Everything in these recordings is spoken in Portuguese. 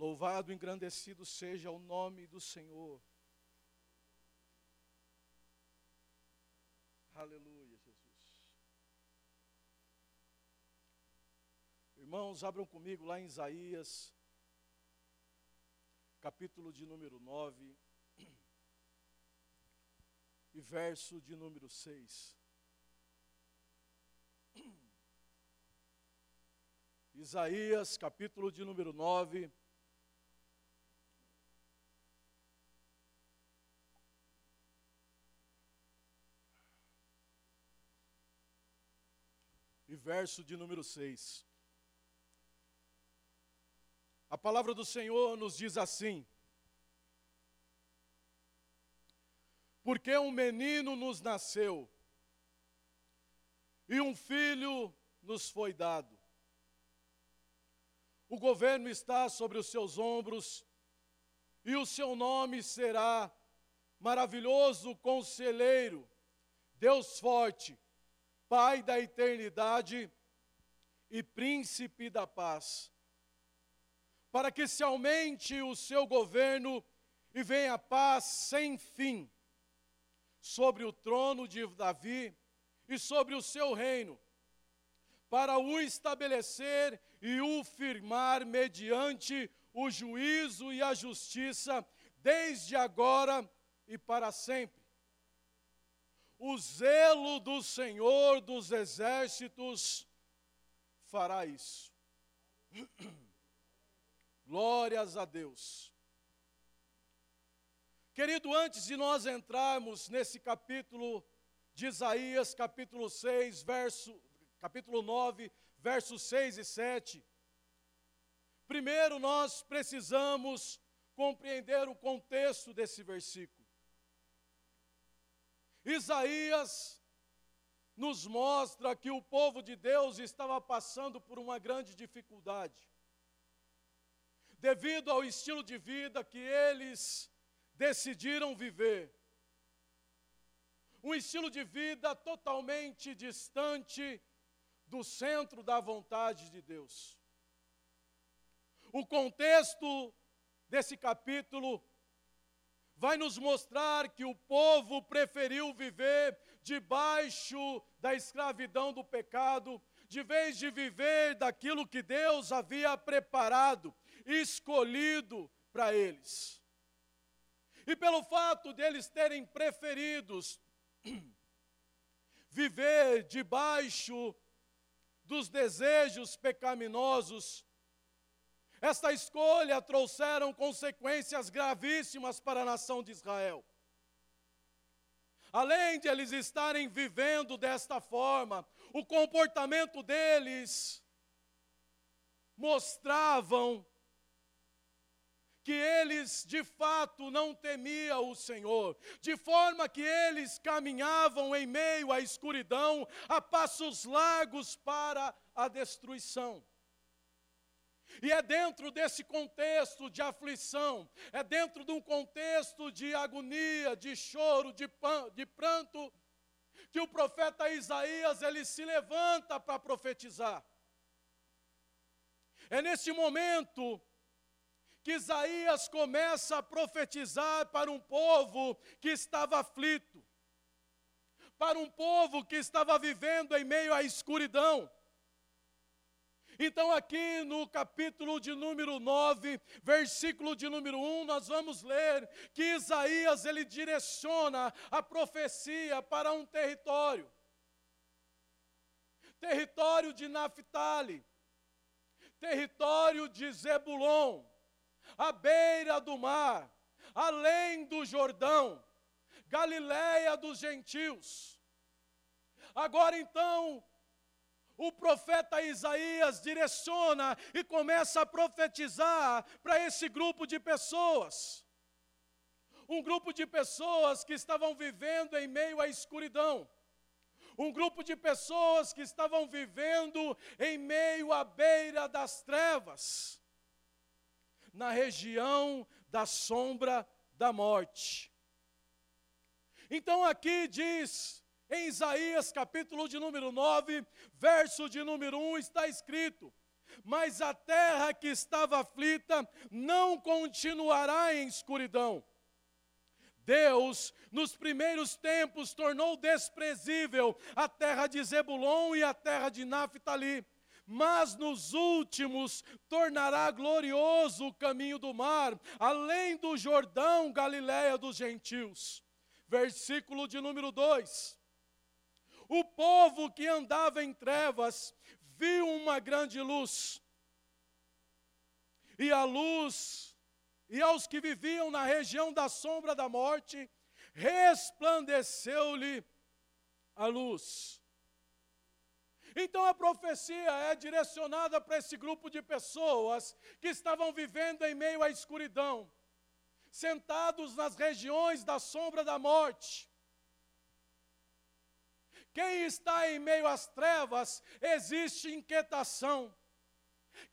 Louvado, engrandecido seja o nome do Senhor. Aleluia, Jesus. Irmãos, abram comigo lá em Isaías, capítulo de número 9, e verso de número 6. Isaías, capítulo de número 9. E verso de número 6. A palavra do Senhor nos diz assim: Porque um menino nos nasceu, e um filho nos foi dado o governo está sobre os seus ombros, e o seu nome será maravilhoso conselheiro, Deus forte, Pai da eternidade e príncipe da paz. Para que se aumente o seu governo e venha paz sem fim sobre o trono de Davi e sobre o seu reino para o estabelecer e o firmar mediante o juízo e a justiça, desde agora e para sempre. O zelo do Senhor dos exércitos fará isso. Glórias a Deus. Querido, antes de nós entrarmos nesse capítulo de Isaías, capítulo 6, verso capítulo 9, versos 6 e 7. Primeiro, nós precisamos compreender o contexto desse versículo. Isaías nos mostra que o povo de Deus estava passando por uma grande dificuldade, devido ao estilo de vida que eles decidiram viver. Um estilo de vida totalmente distante do centro da vontade de Deus. O contexto desse capítulo vai nos mostrar que o povo preferiu viver debaixo da escravidão do pecado, de vez de viver daquilo que Deus havia preparado, escolhido para eles. E pelo fato deles terem preferidos viver debaixo dos desejos pecaminosos. Esta escolha trouxeram consequências gravíssimas para a nação de Israel. Além de eles estarem vivendo desta forma, o comportamento deles mostravam que eles de fato não temiam o Senhor, de forma que eles caminhavam em meio à escuridão, a passos largos para a destruição. E é dentro desse contexto de aflição, é dentro de um contexto de agonia, de choro, de, de pranto, que o profeta Isaías ele se levanta para profetizar. É nesse momento que Isaías começa a profetizar para um povo que estava aflito, para um povo que estava vivendo em meio à escuridão. Então, aqui no capítulo de número 9, versículo de número 1, nós vamos ler que Isaías ele direciona a profecia para um território. Território de Naphtali, território de Zebulon, à beira do mar, além do Jordão, Galiléia dos gentios. Agora então, o profeta Isaías direciona e começa a profetizar para esse grupo de pessoas. Um grupo de pessoas que estavam vivendo em meio à escuridão. Um grupo de pessoas que estavam vivendo em meio à beira das trevas na região da sombra da morte. Então aqui diz, em Isaías capítulo de número 9, verso de número 1, está escrito: mas a terra que estava aflita não continuará em escuridão. Deus, nos primeiros tempos, tornou desprezível a terra de Zebulon e a terra de Naphtali, mas nos últimos tornará glorioso o caminho do mar, além do Jordão, Galiléia dos gentios. Versículo de número 2. O povo que andava em trevas viu uma grande luz. E a luz, e aos que viviam na região da sombra da morte, resplandeceu-lhe a luz. Então a profecia é direcionada para esse grupo de pessoas que estavam vivendo em meio à escuridão, sentados nas regiões da sombra da morte, quem está em meio às trevas, existe inquietação.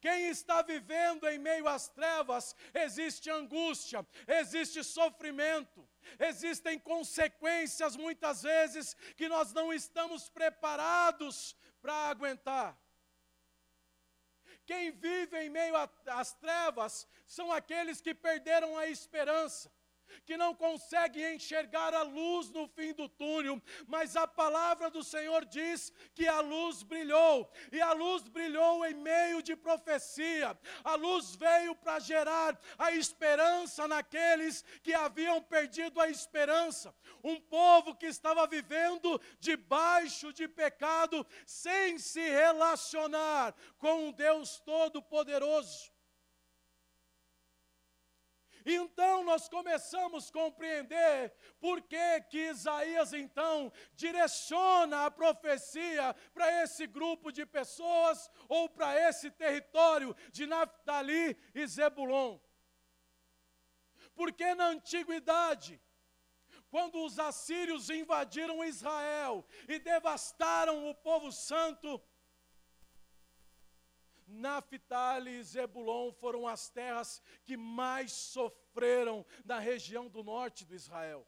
Quem está vivendo em meio às trevas, existe angústia, existe sofrimento, existem consequências muitas vezes que nós não estamos preparados para aguentar. Quem vive em meio às trevas são aqueles que perderam a esperança, que não conseguem enxergar a luz no fim do túnel, mas a palavra do Senhor diz que a luz brilhou, e a luz brilhou em meio de profecia, a luz veio para gerar a esperança naqueles que haviam perdido a esperança, um povo que estava vivendo debaixo de pecado, sem se relacionar com um Deus Todo-Poderoso. Então nós começamos a compreender por que, que Isaías então direciona a profecia para esse grupo de pessoas ou para esse território de Naphtali e Zebulon. Porque na antiguidade, quando os assírios invadiram Israel e devastaram o povo santo, Naphtali e Zebulon foram as terras que mais sofreram na região do norte do Israel.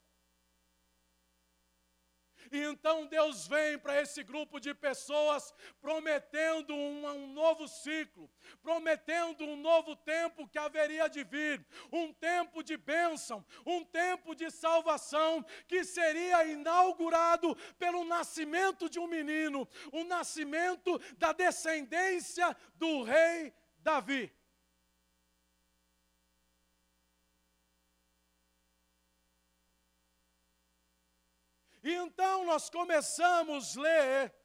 E então Deus vem para esse grupo de pessoas prometendo um, um, novo ciclo, prometendo um novo tempo que haveria de vir, um tempo de bênção, um tempo de salvação que seria inaugurado pelo nascimento de um menino, o nascimento da descendência do rei Davi. E então nós começamos a ler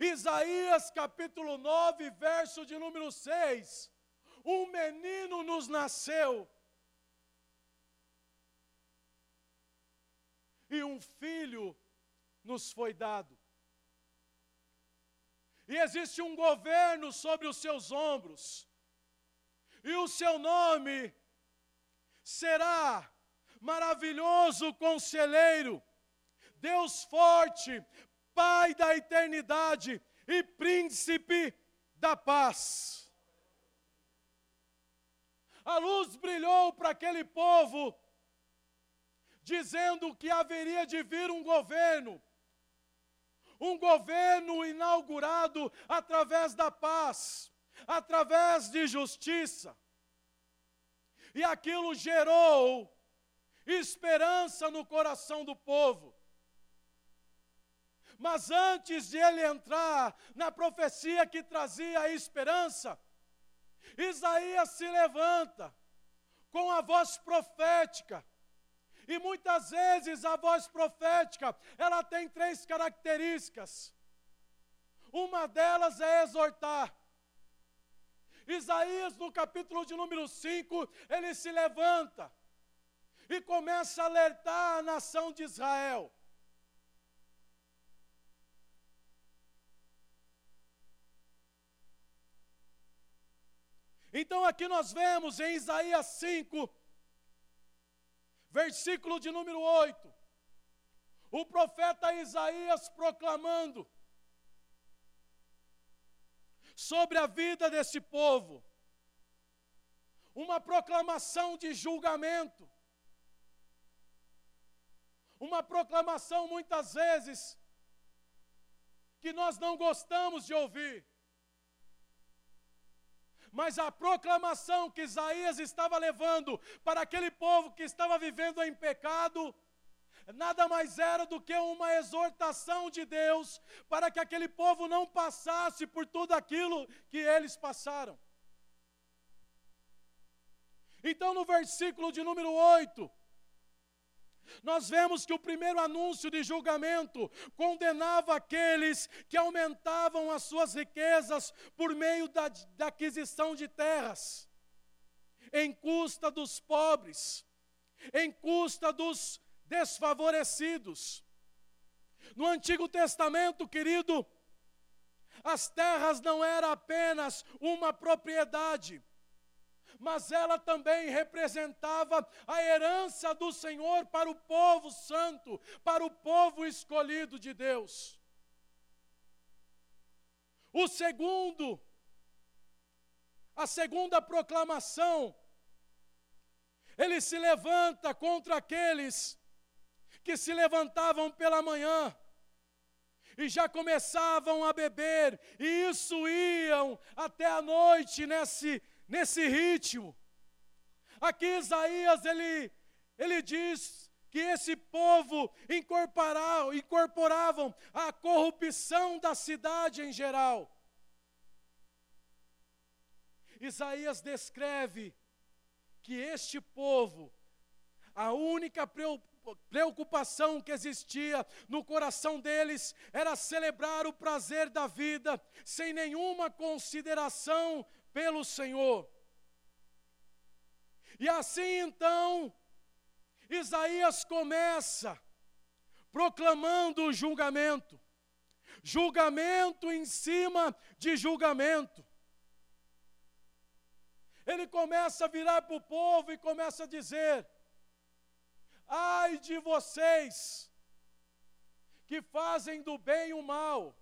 Isaías capítulo 9, verso de número 6. Um menino nos nasceu, e um filho nos foi dado. E existe um governo sobre os seus ombros, e o seu nome será maravilhoso conselheiro, Deus forte, Pai da eternidade e príncipe da paz. A luz brilhou para aquele povo, dizendo que haveria de vir um governo, um governo inaugurado através da paz, através de justiça. E aquilo gerou esperança no coração do povo. Mas antes de ele entrar na profecia que trazia a esperança, Isaías se levanta com a voz profética. E muitas vezes a voz profética, ela tem três características. Uma delas é exortar. Isaías, no capítulo de número 5, ele se levanta e começa a alertar a nação de Israel. Então aqui nós vemos em Isaías 5, versículo de número 8, o profeta Isaías proclamando sobre a vida desse povo, uma proclamação de julgamento, uma proclamação muitas vezes que nós não gostamos de ouvir. mas a proclamação que Isaías estava levando para aquele povo que estava vivendo em pecado, nada mais era do que uma exortação de Deus para que aquele povo não passasse por tudo aquilo que eles passaram. Então, no versículo de número 8, nós vemos que o primeiro anúncio de julgamento condenava aqueles que aumentavam as suas riquezas por meio da, da aquisição de terras, em custa dos pobres, em custa dos desfavorecidos. No Antigo Testamento, querido, as terras não eram apenas uma propriedade, mas ela também representava a herança do Senhor para o povo santo, para o povo escolhido de Deus. O segundo, a segunda proclamação, ele se levanta contra aqueles que se levantavam pela manhã e já começavam a beber, e isso iam até a noite nesse nesse ritmo. Aqui Isaías ele, ele diz que esse povo incorporava, incorporavam a corrupção da cidade em geral. Isaías descreve que este povo, a única preocupação que existia no coração deles era celebrar o prazer da vida, sem nenhuma consideração pelo Senhor. E assim então, Isaías começa proclamando o julgamento, julgamento em cima de julgamento. Ele começa a virar para o povo e começa a dizer: ai de vocês que fazem do bem o mal,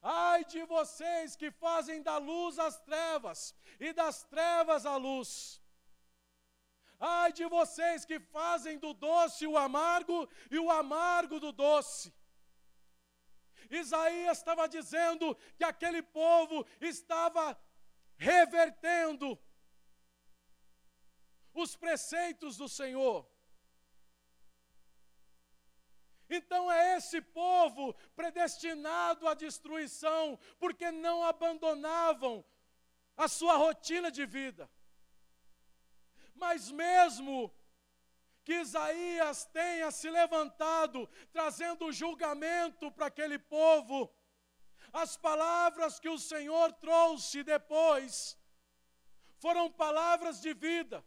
Ai de vocês que fazem da luz as trevas e das trevas a luz. Ai de vocês que fazem do doce o amargo e o amargo do doce. Isaías estava dizendo que aquele povo estava revertendo os preceitos do Senhor. Então é esse povo predestinado à destruição, porque não abandonavam a sua rotina de vida. Mas mesmo que Isaías tenha se levantado, trazendo julgamento para aquele povo, as palavras que o Senhor trouxe depois foram palavras de vida.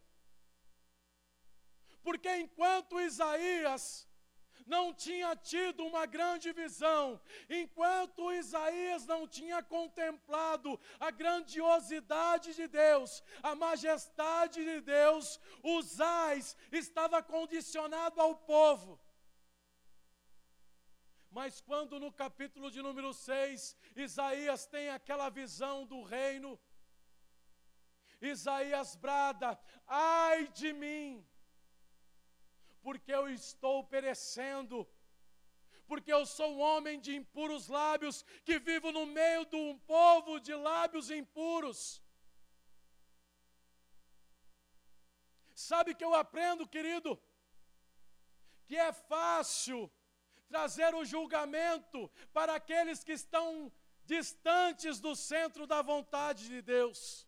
Porque enquanto Isaías não tinha tido uma grande visão, enquanto Isaías não tinha contemplado a grandiosidade de Deus, a majestade de Deus, Usais estava condicionado ao povo. Mas quando no capítulo de número 6, Isaías tem aquela visão do reino, Isaías brada: ai de mim, porque eu estou perecendo, porque eu sou um homem de impuros lábios, que vivo no meio de um povo de lábios impuros. Sabe que eu aprendo, querido, que é fácil trazer o julgamento para aqueles que estão distantes do centro da vontade de Deus.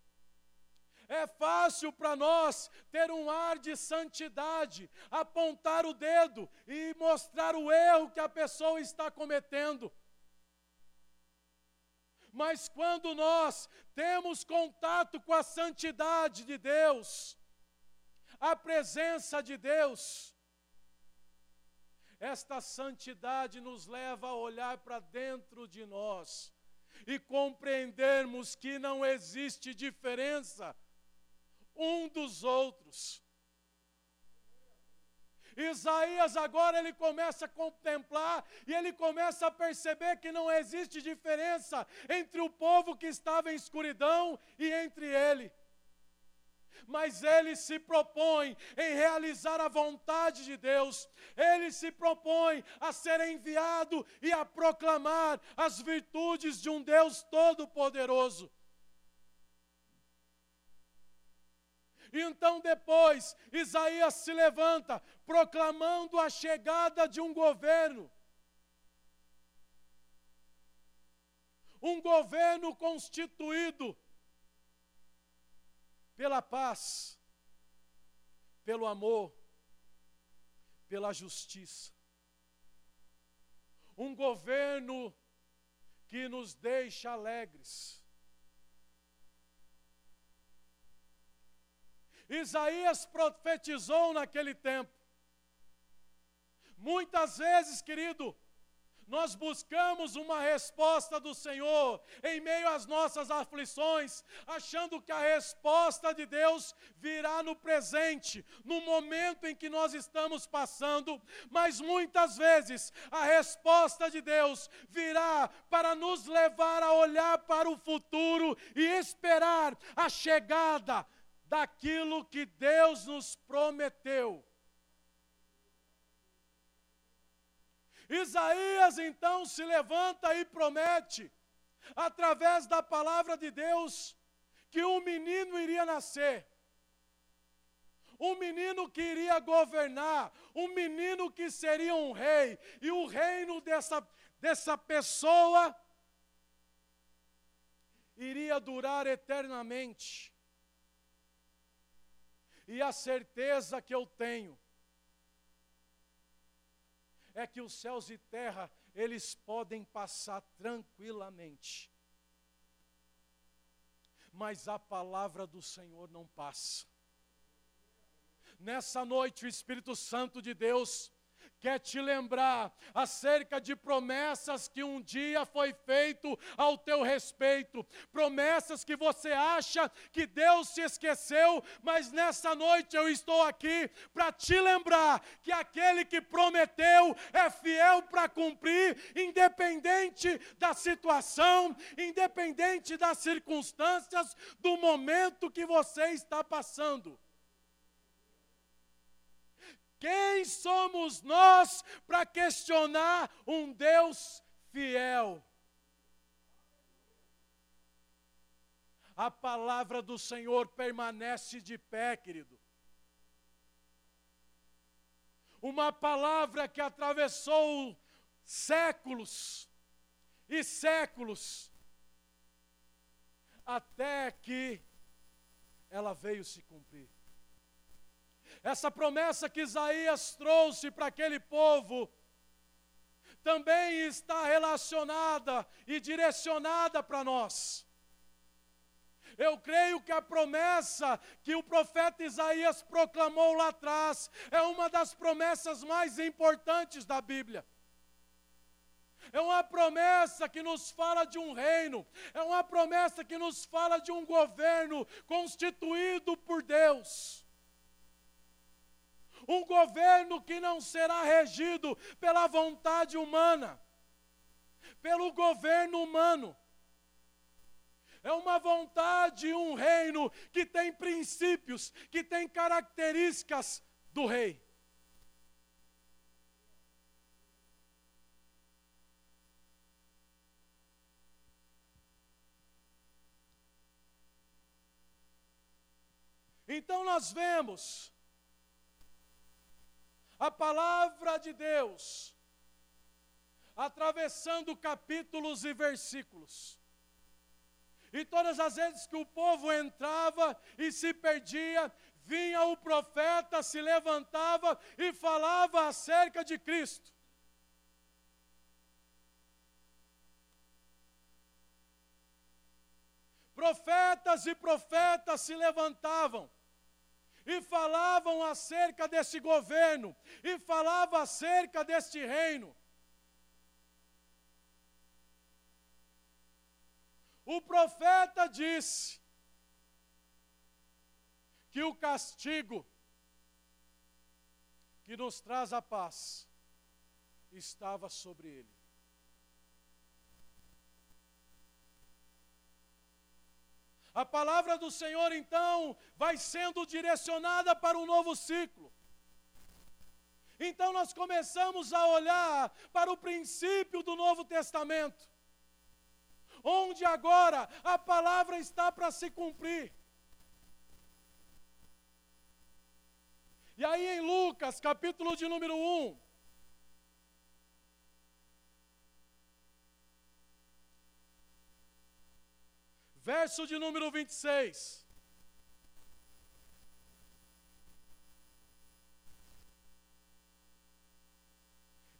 É fácil para nós ter um ar de santidade, apontar o dedo e mostrar o erro que a pessoa está cometendo. Mas quando nós temos contato com a santidade de Deus, a presença de Deus, esta santidade nos leva a olhar para dentro de nós e compreendermos que não existe diferença um dos outros. Isaías agora ele começa a contemplar e ele começa a perceber que não existe diferença entre o povo que estava em escuridão e entre ele. Mas ele se propõe em realizar a vontade de Deus, ele se propõe a ser enviado e a proclamar as virtudes de um Deus todo-poderoso. Então, depois, Isaías se levanta, proclamando a chegada de um governo. Um governo constituído pela paz, pelo amor, pela justiça. Um governo que nos deixa alegres Isaías profetizou naquele tempo. Muitas vezes, querido, nós buscamos uma resposta do Senhor em meio às nossas aflições, achando que a resposta de Deus virá no presente, no momento em que nós estamos passando, mas muitas vezes a resposta de Deus virá para nos levar a olhar para o futuro e esperar a chegada daquilo que Deus nos prometeu. Isaías então se levanta e promete, através da palavra de Deus, que um menino iria nascer, um menino que iria governar, um menino que seria um rei, e o reino dessa, dessa pessoa iria durar eternamente. E a certeza que eu tenho é que os céus e terra, eles podem passar tranquilamente. Mas a palavra do Senhor não passa. Nessa noite, o Espírito Santo de Deus quer te lembrar acerca de promessas que um dia foi feito ao teu respeito, promessas que você acha que Deus se esqueceu, mas nessa noite eu estou aqui para te lembrar que aquele que prometeu é fiel para cumprir, independente da situação, independente das circunstâncias, do momento que você está passando. Quem somos nós para questionar um Deus fiel? A palavra do Senhor permanece de pé, querido. Uma palavra que atravessou séculos e séculos, até que ela veio se cumprir. Essa promessa que Isaías trouxe para aquele povo também está relacionada e direcionada para nós. Eu creio que a promessa que o profeta Isaías proclamou lá atrás é uma das promessas mais importantes da Bíblia. É uma promessa que nos fala de um reino, é uma promessa que nos fala de um governo constituído por Deus um governo que não será regido pela vontade humana, pelo governo humano. É uma vontade, um reino que tem princípios, que tem características do rei. Então nós vemos a palavra de Deus, atravessando capítulos e versículos. E todas as vezes que o povo entrava e se perdia, vinha o profeta, se levantava e falava acerca de Cristo. Profetas e profetas se levantavam e falavam acerca desse governo, e falavam acerca deste reino. O profeta disse que o castigo que nos traz a paz estava sobre ele. A palavra do Senhor, então, vai sendo direcionada para um novo ciclo. Então, nós começamos a olhar para o princípio do Novo Testamento, onde agora a palavra está para se cumprir. E aí em Lucas, capítulo de número 1, verso de número 26.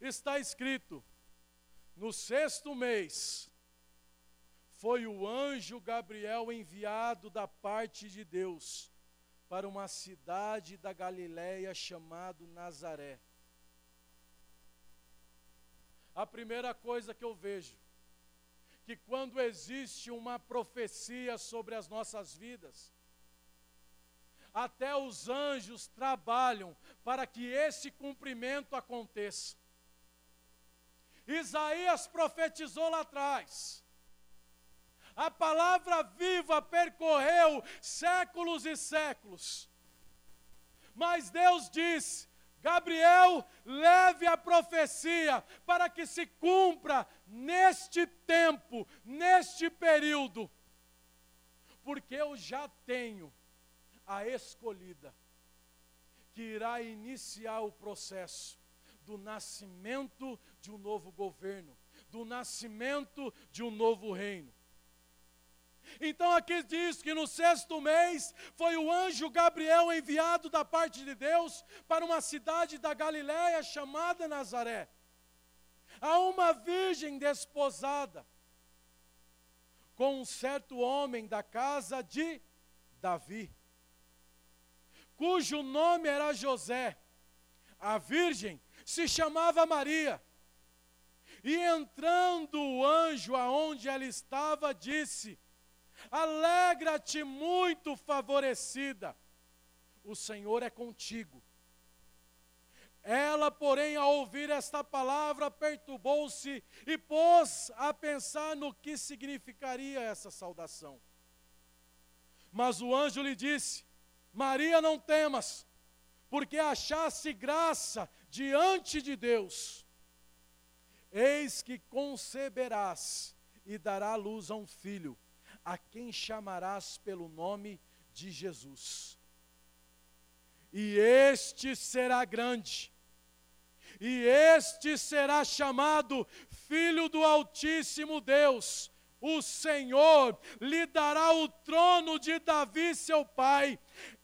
Está escrito: no sexto mês, foi o anjo Gabriel enviado da parte de Deus para uma cidade da Galiléia chamado Nazaré. A primeira coisa que eu vejo que quando existe uma profecia sobre as nossas vidas, até os anjos trabalham para que esse cumprimento aconteça. Isaías profetizou lá atrás. A palavra viva percorreu séculos e séculos. Mas Deus disse: Gabriel, leve a profecia para que se cumpra neste tempo, neste período, porque eu já tenho a escolhida que irá iniciar o processo do nascimento de um novo governo, do nascimento de um novo reino. Então aqui diz que no sexto mês foi o anjo Gabriel enviado da parte de Deus para uma cidade da Galiléia chamada Nazaré, a uma virgem desposada com um certo homem da casa de Davi, cujo nome era José. A virgem se chamava Maria. E entrando o anjo aonde ela estava, disse: Alegra-te muito favorecida, o Senhor é contigo. Ela, porém, ao ouvir esta palavra, perturbou-se e pôs a pensar no que significaria essa saudação. Mas o anjo lhe disse: Maria, não temas, porque achaste graça diante de Deus. Eis que conceberás e dará luz a um filho a quem chamarás pelo nome de Jesus. E este será grande, e este será chamado Filho do Altíssimo Deus. O Senhor lhe dará o trono de Davi, seu pai.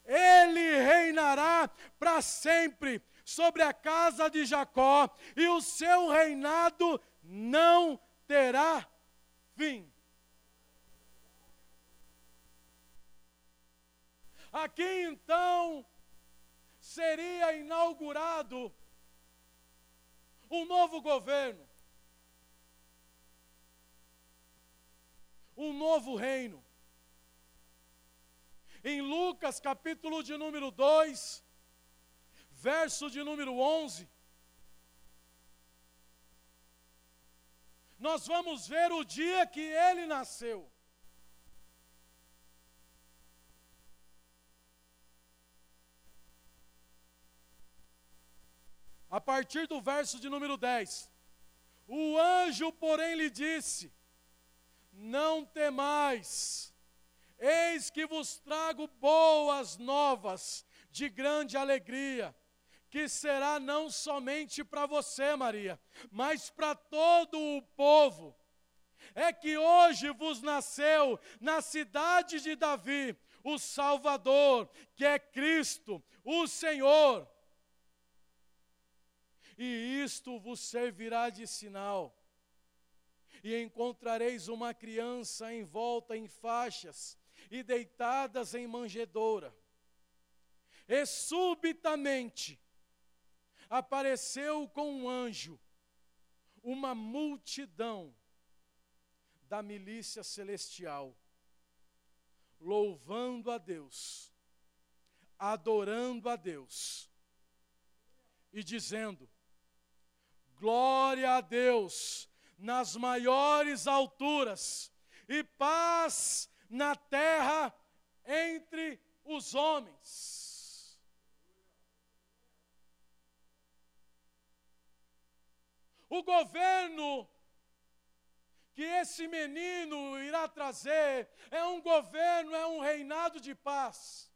Ele reinará para sempre sobre a casa de Jacó, e o seu reinado não terá fim. Aqui então seria inaugurado um novo governo, um novo reino. Em Lucas, capítulo de número 2, verso de número 11, nós vamos ver o dia que ele nasceu. A partir do verso de número 10. O anjo, porém, lhe disse: Não temais, eis que vos trago boas novas de grande alegria, que será não somente para você, Maria, mas para todo o povo. É que hoje vos nasceu na cidade de Davi o Salvador, que é Cristo, o Senhor e isto vos servirá de sinal. E encontrareis uma criança envolta em faixas e deitadas em manjedoura. E subitamente apareceu com um anjo uma multidão da milícia celestial, louvando a Deus, adorando a Deus e dizendo: Glória a Deus nas maiores alturas e paz na terra entre os homens. O governo que esse menino irá trazer é um governo, é um reinado de paz.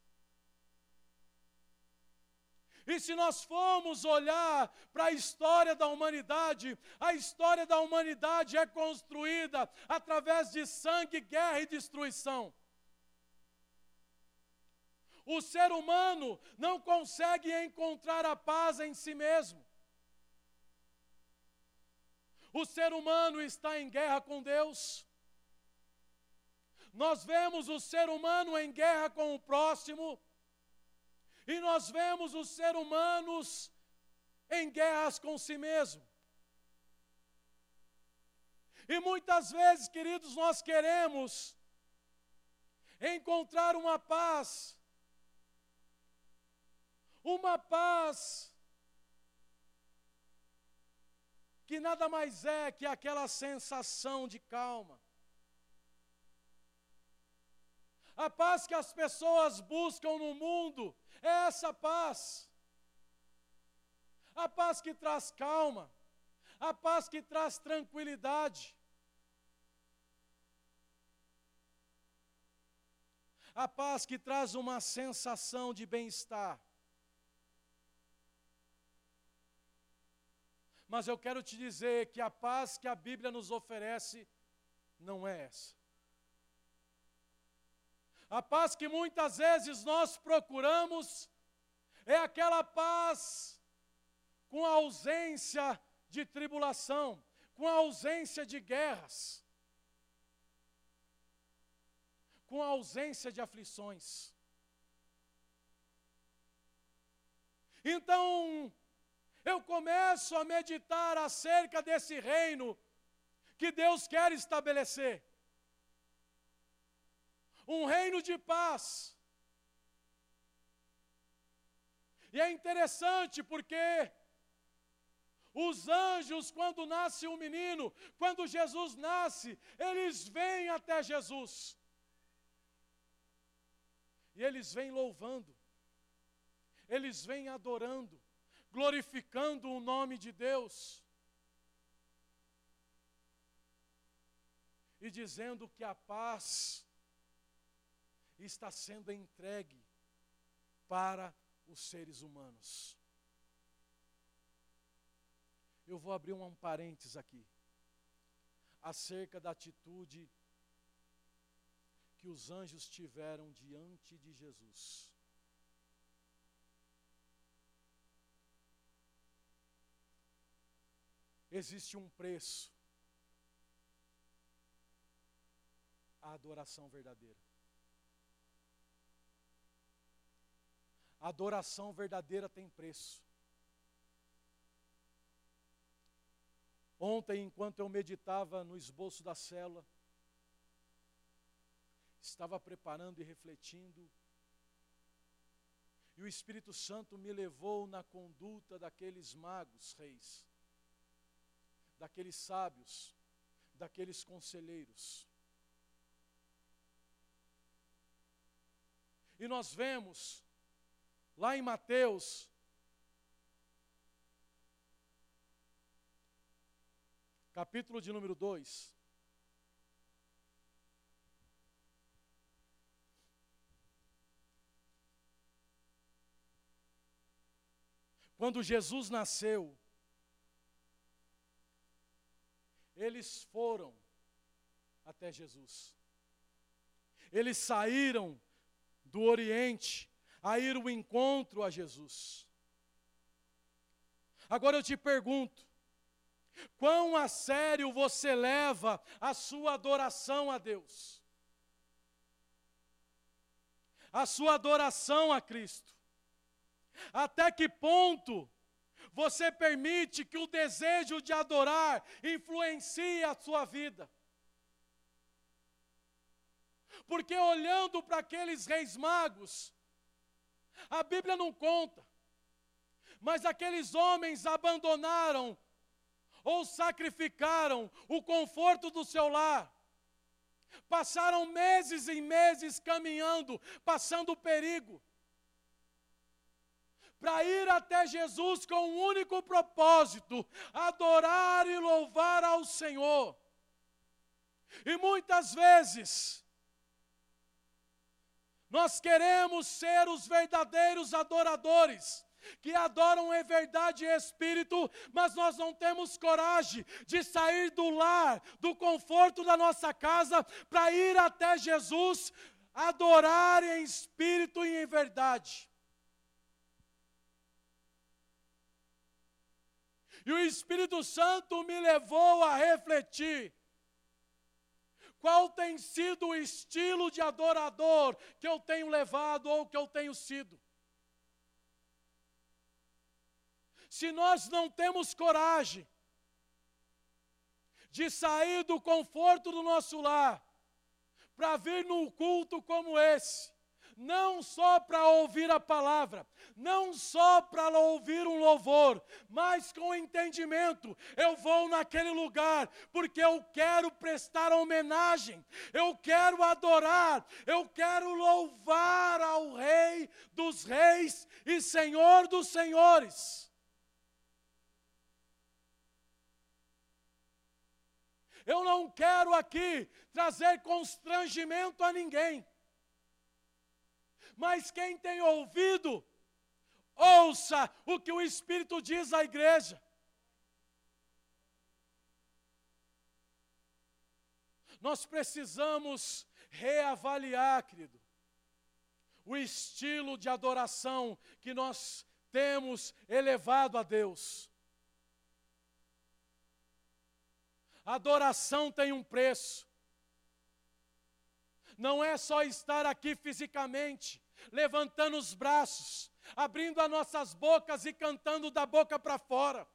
E se nós formos olhar para a história da humanidade, a história da humanidade é construída através de sangue, guerra e destruição. O ser humano não consegue encontrar a paz em si mesmo. O ser humano está em guerra com Deus. Nós vemos o ser humano em guerra com o próximo. E nós vemos os seres humanos em guerras com si mesmo. E muitas vezes, queridos, nós queremos encontrar uma paz, uma paz que nada mais é que aquela sensação de calma. A paz que as pessoas buscam no mundo é essa paz. A paz que traz calma, a paz que traz tranquilidade. A paz que traz uma sensação de bem-estar. Mas eu quero te dizer que a paz que a Bíblia nos oferece não é essa. A paz que muitas vezes nós procuramos é aquela paz com a ausência de tribulação, com a ausência de guerras, com a ausência de aflições. Então, eu começo a meditar acerca desse reino que Deus quer estabelecer um reino de paz. E é interessante porque os anjos, quando nasce um menino, quando Jesus nasce, eles vêm até Jesus. E eles vêm louvando, eles vêm adorando, glorificando o nome de Deus. E dizendo que a paz está sendo entregue para os seres humanos. Eu vou abrir um parênteses aqui, acerca da atitude que os anjos tiveram diante de Jesus. Existe um preço à adoração verdadeira. Adoração verdadeira tem preço. Ontem, enquanto eu meditava no esboço da célula, estava preparando e refletindo, e o Espírito Santo me levou na conduta daqueles magos reis, daqueles sábios, daqueles conselheiros. E nós vemos lá em Mateus, capítulo de número 2. Quando Jesus nasceu, eles foram até Jesus. Eles saíram do Oriente a ir ao encontro a Jesus. Agora eu te pergunto, quão a sério você leva a sua adoração a Deus? A sua adoração a Cristo? Até que ponto você permite que o desejo de adorar influencie a sua vida? Porque olhando para aqueles reis magos, a Bíblia não conta. Mas aqueles homens abandonaram ou sacrificaram o conforto do seu lar. Passaram meses e meses caminhando, passando perigo, para ir até Jesus com um único propósito: adorar e louvar ao Senhor. E muitas vezes, nós queremos ser os verdadeiros adoradores, que adoram em verdade e espírito, mas nós não temos coragem de sair do lar, do conforto da nossa casa, para ir até Jesus, adorar em espírito e em verdade. E o Espírito Santo me levou a refletir. Qual tem sido o estilo de adorador que eu tenho levado ou que eu tenho sido? Se nós não temos coragem de sair do conforto do nosso lar para vir num culto como esse, não só para ouvir a palavra, não só para ouvir um louvor, mas com entendimento. Eu vou naquele lugar porque eu quero prestar homenagem, eu quero adorar, eu quero louvar ao Rei dos Reis e Senhor dos Senhores. Eu não quero aqui trazer constrangimento a ninguém. Mas quem tem ouvido, ouça o que o Espírito diz à igreja. Nós precisamos reavaliar, querido, o estilo de adoração que nós temos elevado a Deus. Adoração tem um preço. Não é só estar aqui fisicamente, levantando os braços, abrindo as nossas bocas e cantando da boca para fora.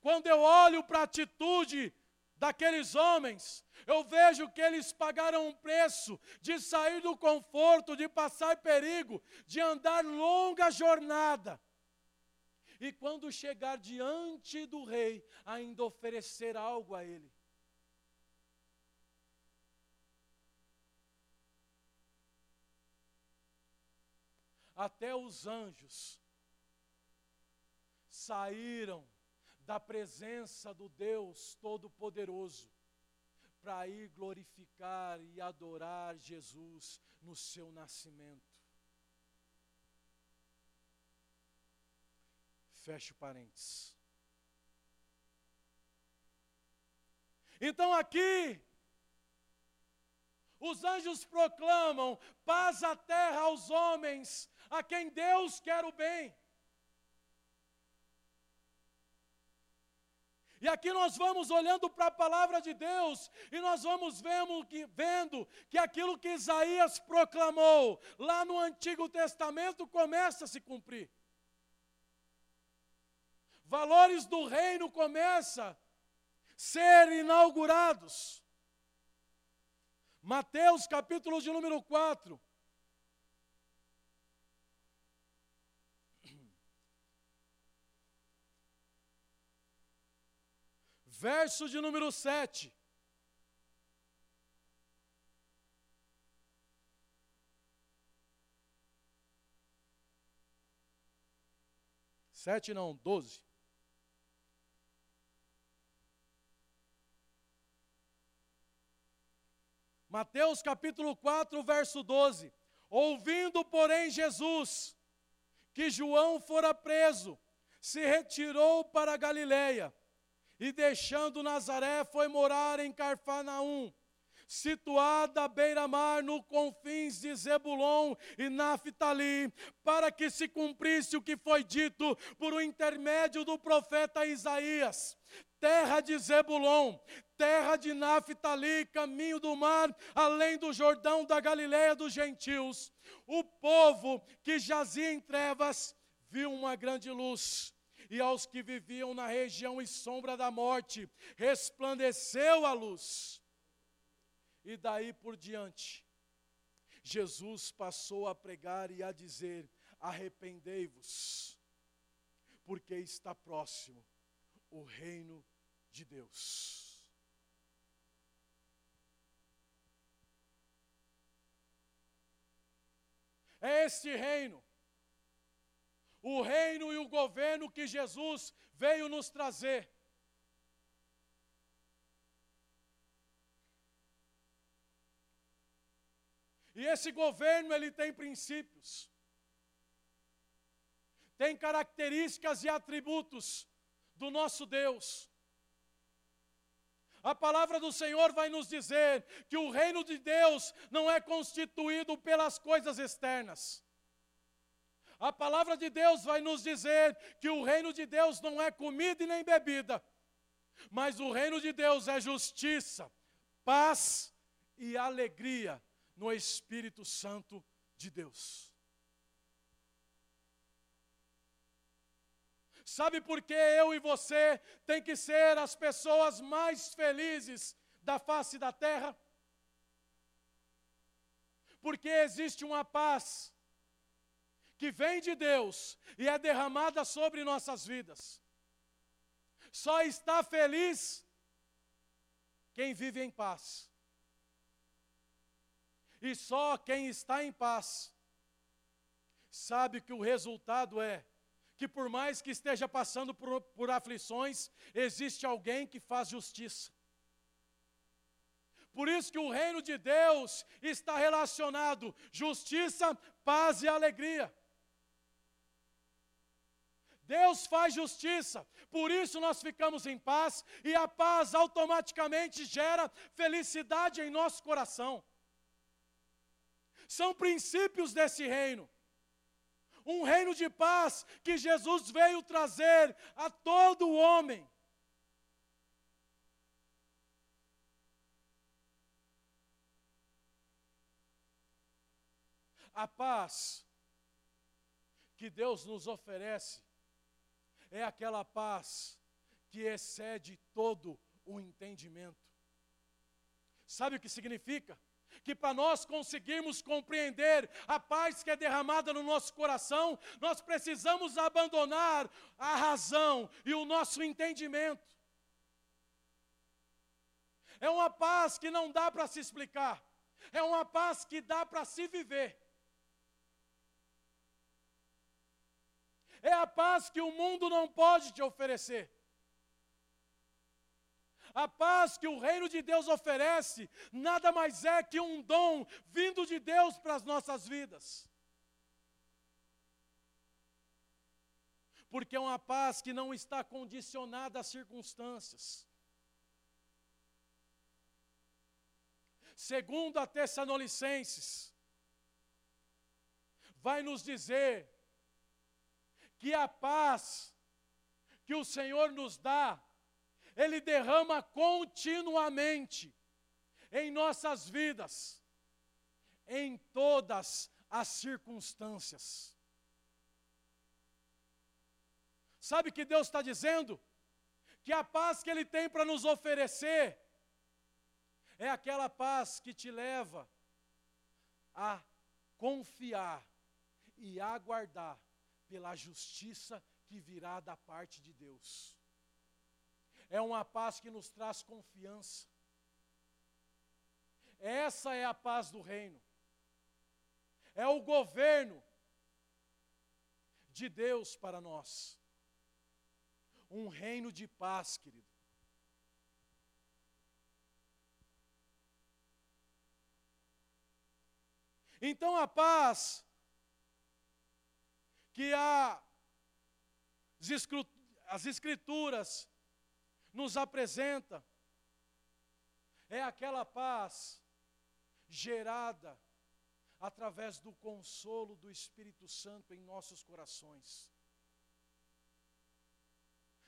Quando eu olho para a atitude daqueles homens, eu vejo que eles pagaram um preço de sair do conforto, de passar perigo, de andar longa jornada. E quando chegar diante do rei, ainda oferecer algo a ele. Até os anjos saíram da presença do Deus Todo-Poderoso para ir glorificar e adorar Jesus no seu nascimento. Feche parênteses. Então aqui os anjos proclamam paz à terra aos homens a quem Deus quer o bem. E aqui nós vamos olhando para a palavra de Deus e nós vamos vendo que, vendo que aquilo que Isaías proclamou lá no Antigo Testamento começa a se cumprir. Valores do reino começam a ser inaugurados. Mateus capítulo de número 4. Verso de número 7. Sete não, doze. Mateus capítulo 4, verso 12. Ouvindo, porém, Jesus que João fora preso, se retirou para a Galiléia e, deixando Nazaré, foi morar em Carfanaum, situada à beira-mar, no confins de Zebulon e Naphtali, para que se cumprisse o que foi dito por o intermédio do profeta Isaías terra de Zebulon, terra de Naphtali, caminho do mar, além do Jordão da Galiléia dos gentios. O povo que jazia em trevas viu uma grande luz. E aos que viviam na região e sombra da morte, resplandeceu a luz. E daí por diante, Jesus passou a pregar e a dizer: arrependei-vos, porque está próximo o reino de Deus. É este reino, o reino e o governo que Jesus veio nos trazer. E esse governo ele tem princípios. tem características e atributos do nosso Deus. A palavra do Senhor vai nos dizer que o reino de Deus não é constituído pelas coisas externas. A palavra de Deus vai nos dizer que o reino de Deus não é comida e nem bebida, mas o reino de Deus é justiça, paz e alegria no Espírito Santo de Deus. Sabe por que eu e você tem que ser as pessoas mais felizes da face da terra? Porque existe uma paz que vem de Deus e é derramada sobre nossas vidas. Só está feliz quem vive em paz. E só quem está em paz sabe que o resultado é que por mais que esteja passando por, por aflições, existe alguém que faz justiça. Por isso que o reino de Deus está relacionado justiça, paz e alegria. Deus faz justiça, por isso nós ficamos em paz e a paz automaticamente gera felicidade em nosso coração. São princípios desse reino um reino de paz que Jesus veio trazer a todo homem. A paz que Deus nos oferece é aquela paz que excede todo o entendimento. Sabe o que significa? que para nós conseguirmos compreender a paz que é derramada no nosso coração, nós precisamos abandonar a razão e o nosso entendimento. É uma paz que não dá para se explicar, é uma paz que dá para se viver. É a paz que o mundo não pode te oferecer. A paz que o reino de Deus oferece nada mais é que um dom vindo de Deus para as nossas vidas. Porque é uma paz que não está condicionada às circunstâncias. Segundo a Tessalonicenses, vai nos dizer que a paz que o Senhor nos dá ele derrama continuamente em nossas vidas, em todas as circunstâncias. Sabe o que Deus está dizendo? Que a paz que Ele tem para nos oferecer é aquela paz que te leva a confiar e aguardar pela justiça que virá da parte de Deus é uma paz que nos traz confiança. Essa é a paz do reino. É o governo de Deus para nós. Um reino de paz, querido. Então a paz que a, as Escrituras nos apresenta é aquela paz gerada através do consolo do Espírito Santo em nossos corações.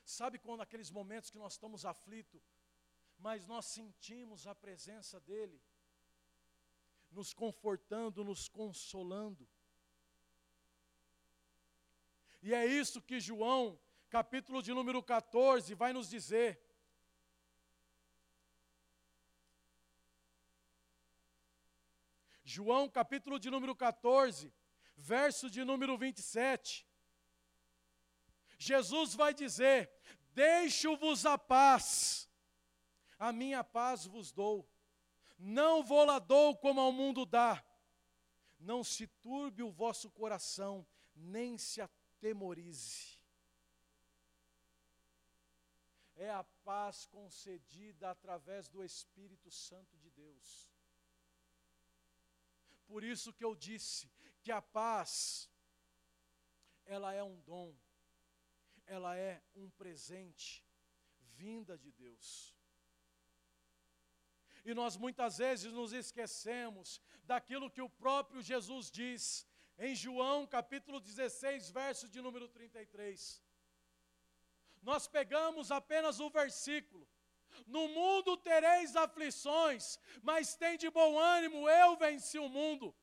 Sabe quando aqueles momentos que nós estamos aflitos, mas nós sentimos a presença dEle, nos confortando, nos consolando. E é isso que João capítulo de número 14, vai nos dizer. João, capítulo de número 14, verso de número 27. Jesus vai dizer: Deixo-vos a paz, a minha paz vos dou. Não vou lá dou como ao mundo dá. Não se turbe o vosso coração, nem se atemorize é a paz concedida através do Espírito Santo de Deus. Por isso que eu disse que a paz ela é um dom, ela é um presente vinda de Deus. E nós muitas vezes nos esquecemos daquilo que o próprio Jesus diz em João capítulo 16, verso de número 33. Nós pegamos apenas o versículo. No mundo tereis aflições, mas tem de bom ânimo, eu venci o mundo.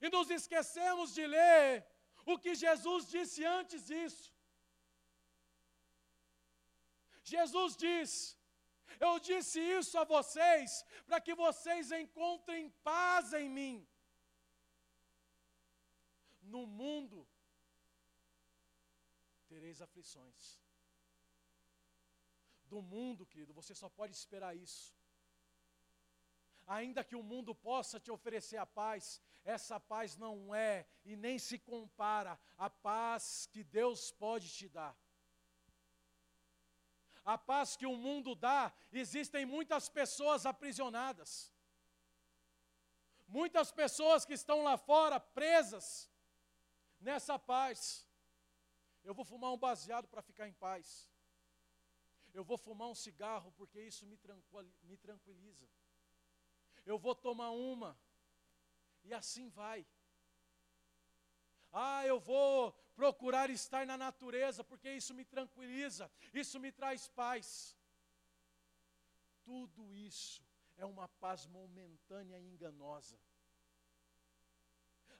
E nos esquecemos de ler o que Jesus disse antes disso. Jesus diz: Eu disse isso a vocês para que vocês encontrem paz em mim. No mundo tereis aflições. Do mundo, querido, você só pode esperar isso. Ainda que o mundo possa te oferecer a paz, essa paz não é e nem se compara à paz que Deus pode te dar. A paz que o mundo dá, existem muitas pessoas aprisionadas. Muitas pessoas que estão lá fora presas nessa paz. Eu vou fumar um baseado para ficar em paz. Eu vou fumar um cigarro porque isso me, tranquiliza. Eu vou tomar uma e assim vai. Ah, eu vou procurar estar na natureza, porque isso me tranquiliza, isso me traz paz. Tudo isso é uma paz momentânea e enganosa.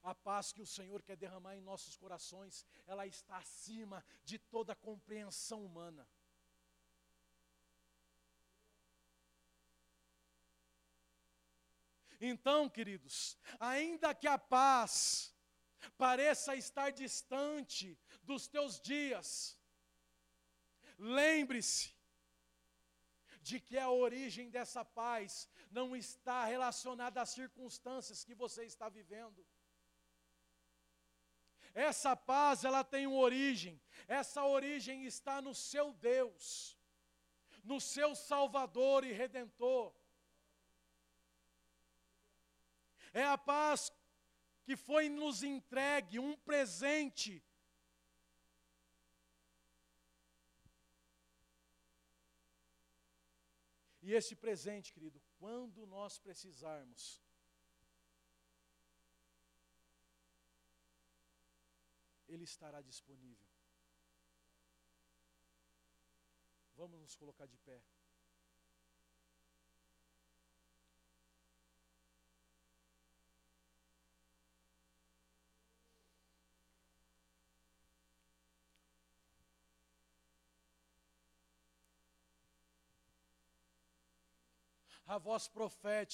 A paz que o Senhor quer derramar em nossos corações, ela está acima de toda compreensão humana. Então, queridos, ainda que a paz pareça estar distante dos teus dias, lembre-se de que a origem dessa paz não está relacionada às circunstâncias que você está vivendo. Essa paz, ela tem uma origem. Essa origem está no seu Deus, no seu Salvador e Redentor. É a paz que foi nos entregue, um presente. E esse presente, querido, quando nós precisarmos, ele estará disponível. Vamos nos colocar de pé. a voz profética